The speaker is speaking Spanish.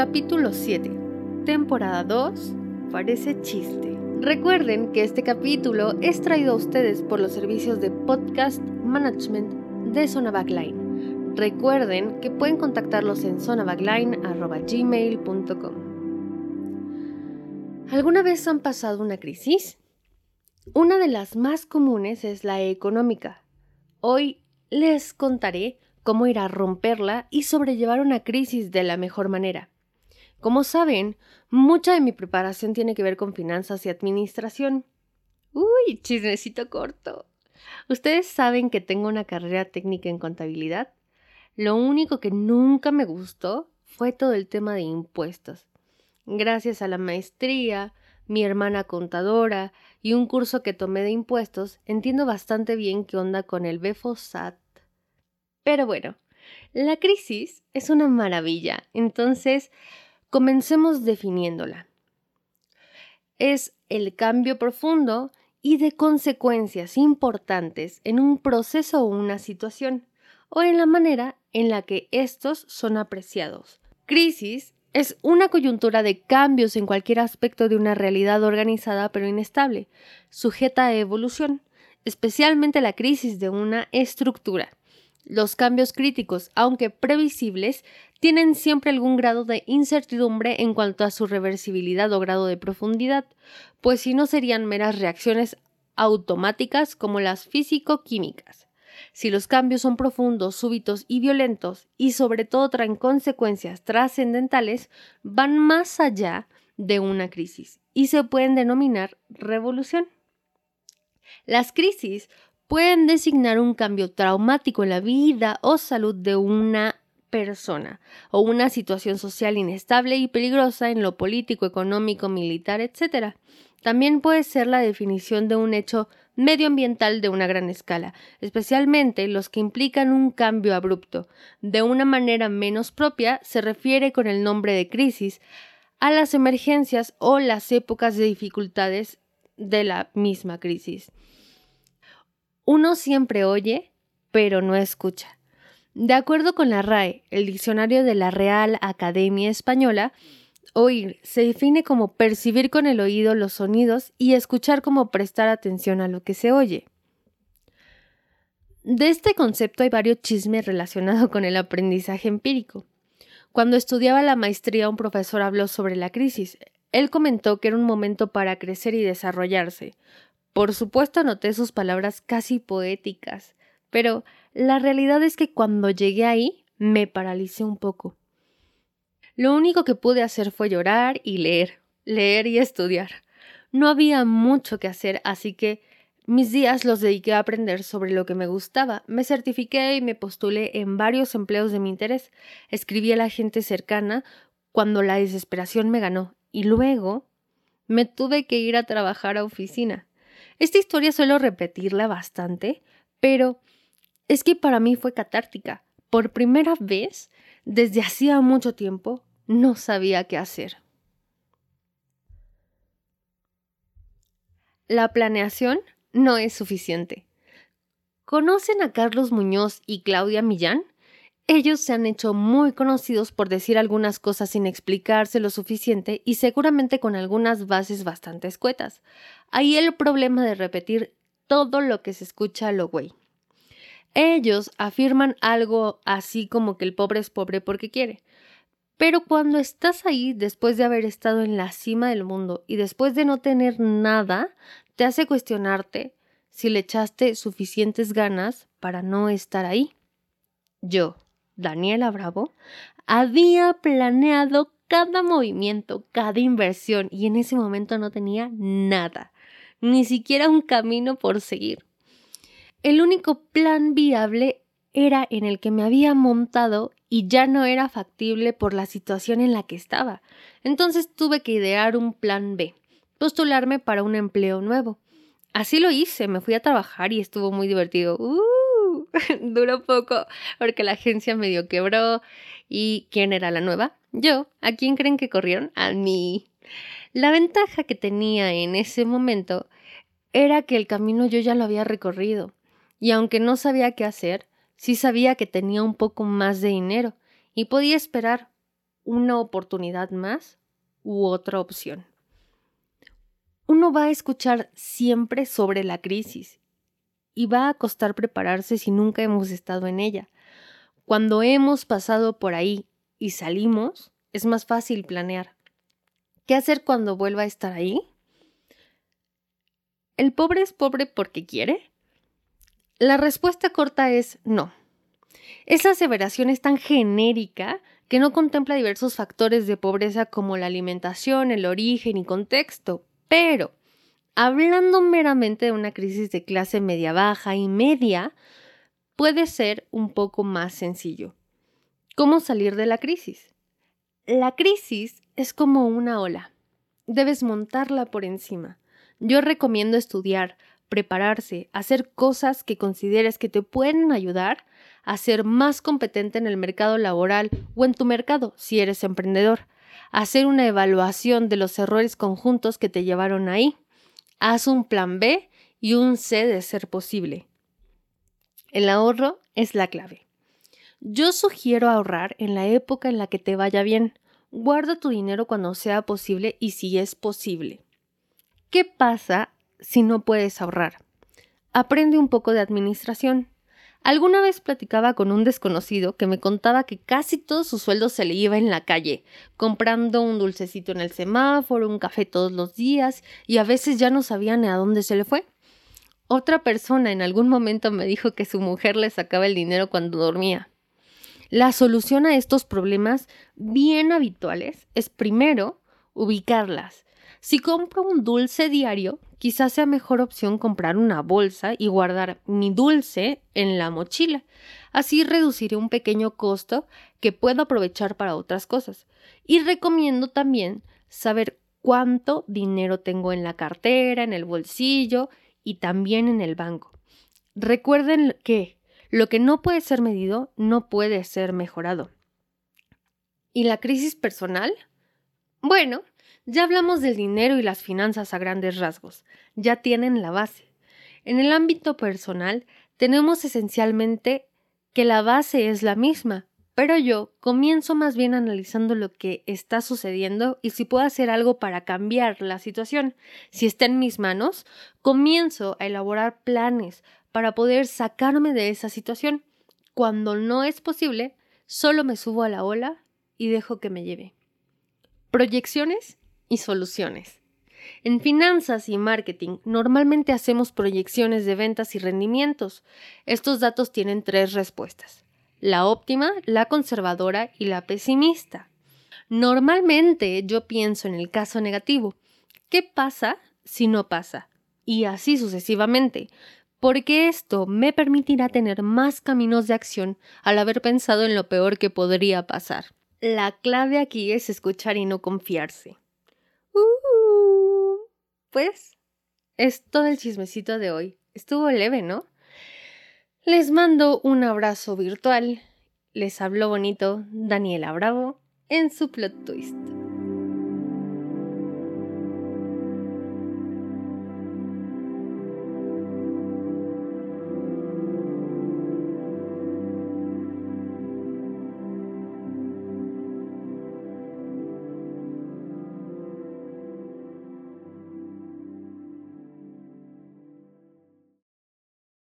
Capítulo 7. Temporada 2. Parece chiste. Recuerden que este capítulo es traído a ustedes por los servicios de podcast management de Zona Backline. Recuerden que pueden contactarlos en zonabackline.gmail.com. ¿Alguna vez han pasado una crisis? Una de las más comunes es la económica. Hoy les contaré cómo ir a romperla y sobrellevar una crisis de la mejor manera. Como saben, mucha de mi preparación tiene que ver con finanzas y administración. Uy, chismecito corto. Ustedes saben que tengo una carrera técnica en contabilidad. Lo único que nunca me gustó fue todo el tema de impuestos. Gracias a la maestría, mi hermana contadora y un curso que tomé de impuestos, entiendo bastante bien qué onda con el BEFOSAT pero bueno, la crisis es una maravilla, entonces comencemos definiéndola. Es el cambio profundo y de consecuencias importantes en un proceso o una situación, o en la manera en la que estos son apreciados. Crisis es una coyuntura de cambios en cualquier aspecto de una realidad organizada pero inestable, sujeta a evolución, especialmente la crisis de una estructura. Los cambios críticos, aunque previsibles, tienen siempre algún grado de incertidumbre en cuanto a su reversibilidad o grado de profundidad, pues si no serían meras reacciones automáticas como las físico-químicas. Si los cambios son profundos, súbitos y violentos, y sobre todo traen consecuencias trascendentales, van más allá de una crisis y se pueden denominar revolución. Las crisis pueden designar un cambio traumático en la vida o salud de una persona o una situación social inestable y peligrosa en lo político, económico, militar, etc. También puede ser la definición de un hecho medioambiental de una gran escala, especialmente los que implican un cambio abrupto. De una manera menos propia se refiere con el nombre de crisis a las emergencias o las épocas de dificultades de la misma crisis. Uno siempre oye, pero no escucha. De acuerdo con la RAE, el diccionario de la Real Academia Española, oír se define como percibir con el oído los sonidos y escuchar como prestar atención a lo que se oye. De este concepto hay varios chismes relacionados con el aprendizaje empírico. Cuando estudiaba la maestría un profesor habló sobre la crisis. Él comentó que era un momento para crecer y desarrollarse, por supuesto anoté sus palabras casi poéticas, pero la realidad es que cuando llegué ahí me paralicé un poco. Lo único que pude hacer fue llorar y leer, leer y estudiar. No había mucho que hacer, así que mis días los dediqué a aprender sobre lo que me gustaba. Me certifiqué y me postulé en varios empleos de mi interés. Escribí a la gente cercana cuando la desesperación me ganó y luego me tuve que ir a trabajar a oficina. Esta historia suelo repetirla bastante, pero es que para mí fue catártica. Por primera vez, desde hacía mucho tiempo, no sabía qué hacer. La planeación no es suficiente. ¿Conocen a Carlos Muñoz y Claudia Millán? Ellos se han hecho muy conocidos por decir algunas cosas sin explicarse lo suficiente y seguramente con algunas bases bastante escuetas. Ahí el problema de repetir todo lo que se escucha a lo güey. Ellos afirman algo así como que el pobre es pobre porque quiere. Pero cuando estás ahí después de haber estado en la cima del mundo y después de no tener nada, te hace cuestionarte si le echaste suficientes ganas para no estar ahí. Yo, Daniela Bravo, había planeado cada movimiento, cada inversión y en ese momento no tenía nada, ni siquiera un camino por seguir. El único plan viable era en el que me había montado y ya no era factible por la situación en la que estaba. Entonces tuve que idear un plan B, postularme para un empleo nuevo. Así lo hice, me fui a trabajar y estuvo muy divertido. ¡Uh! duró poco porque la agencia medio quebró. ¿Y quién era la nueva? Yo. ¿A quién creen que corrieron? A mí. La ventaja que tenía en ese momento era que el camino yo ya lo había recorrido. Y aunque no sabía qué hacer, sí sabía que tenía un poco más de dinero y podía esperar una oportunidad más u otra opción. Uno va a escuchar siempre sobre la crisis y va a costar prepararse si nunca hemos estado en ella. Cuando hemos pasado por ahí y salimos, es más fácil planear. ¿Qué hacer cuando vuelva a estar ahí? ¿El pobre es pobre porque quiere? La respuesta corta es no. Esa aseveración es tan genérica que no contempla diversos factores de pobreza como la alimentación, el origen y contexto, pero hablando meramente de una crisis de clase media baja y media, puede ser un poco más sencillo. ¿Cómo salir de la crisis? La crisis es como una ola. Debes montarla por encima. Yo recomiendo estudiar, prepararse, hacer cosas que consideres que te pueden ayudar a ser más competente en el mercado laboral o en tu mercado si eres emprendedor. Hacer una evaluación de los errores conjuntos que te llevaron ahí. Haz un plan B y un C de ser posible. El ahorro es la clave. Yo sugiero ahorrar en la época en la que te vaya bien. Guarda tu dinero cuando sea posible y si es posible. ¿Qué pasa si no puedes ahorrar? Aprende un poco de administración. Alguna vez platicaba con un desconocido que me contaba que casi todo su sueldo se le iba en la calle, comprando un dulcecito en el semáforo, un café todos los días, y a veces ya no sabía ni a dónde se le fue. Otra persona en algún momento me dijo que su mujer le sacaba el dinero cuando dormía. La solución a estos problemas bien habituales es primero ubicarlas, si compro un dulce diario, quizás sea mejor opción comprar una bolsa y guardar mi dulce en la mochila. Así reduciré un pequeño costo que puedo aprovechar para otras cosas. Y recomiendo también saber cuánto dinero tengo en la cartera, en el bolsillo y también en el banco. Recuerden que lo que no puede ser medido no puede ser mejorado. ¿Y la crisis personal? Bueno, ya hablamos del dinero y las finanzas a grandes rasgos, ya tienen la base. En el ámbito personal, tenemos esencialmente que la base es la misma, pero yo comienzo más bien analizando lo que está sucediendo y si puedo hacer algo para cambiar la situación. Si está en mis manos, comienzo a elaborar planes para poder sacarme de esa situación. Cuando no es posible, solo me subo a la ola y dejo que me lleve. Proyecciones y soluciones. En finanzas y marketing normalmente hacemos proyecciones de ventas y rendimientos. Estos datos tienen tres respuestas. La óptima, la conservadora y la pesimista. Normalmente yo pienso en el caso negativo. ¿Qué pasa si no pasa? Y así sucesivamente, porque esto me permitirá tener más caminos de acción al haber pensado en lo peor que podría pasar. La clave aquí es escuchar y no confiarse. Uh, pues es todo el chismecito de hoy. Estuvo leve, ¿no? Les mando un abrazo virtual. Les habló bonito Daniela Bravo en su plot twist.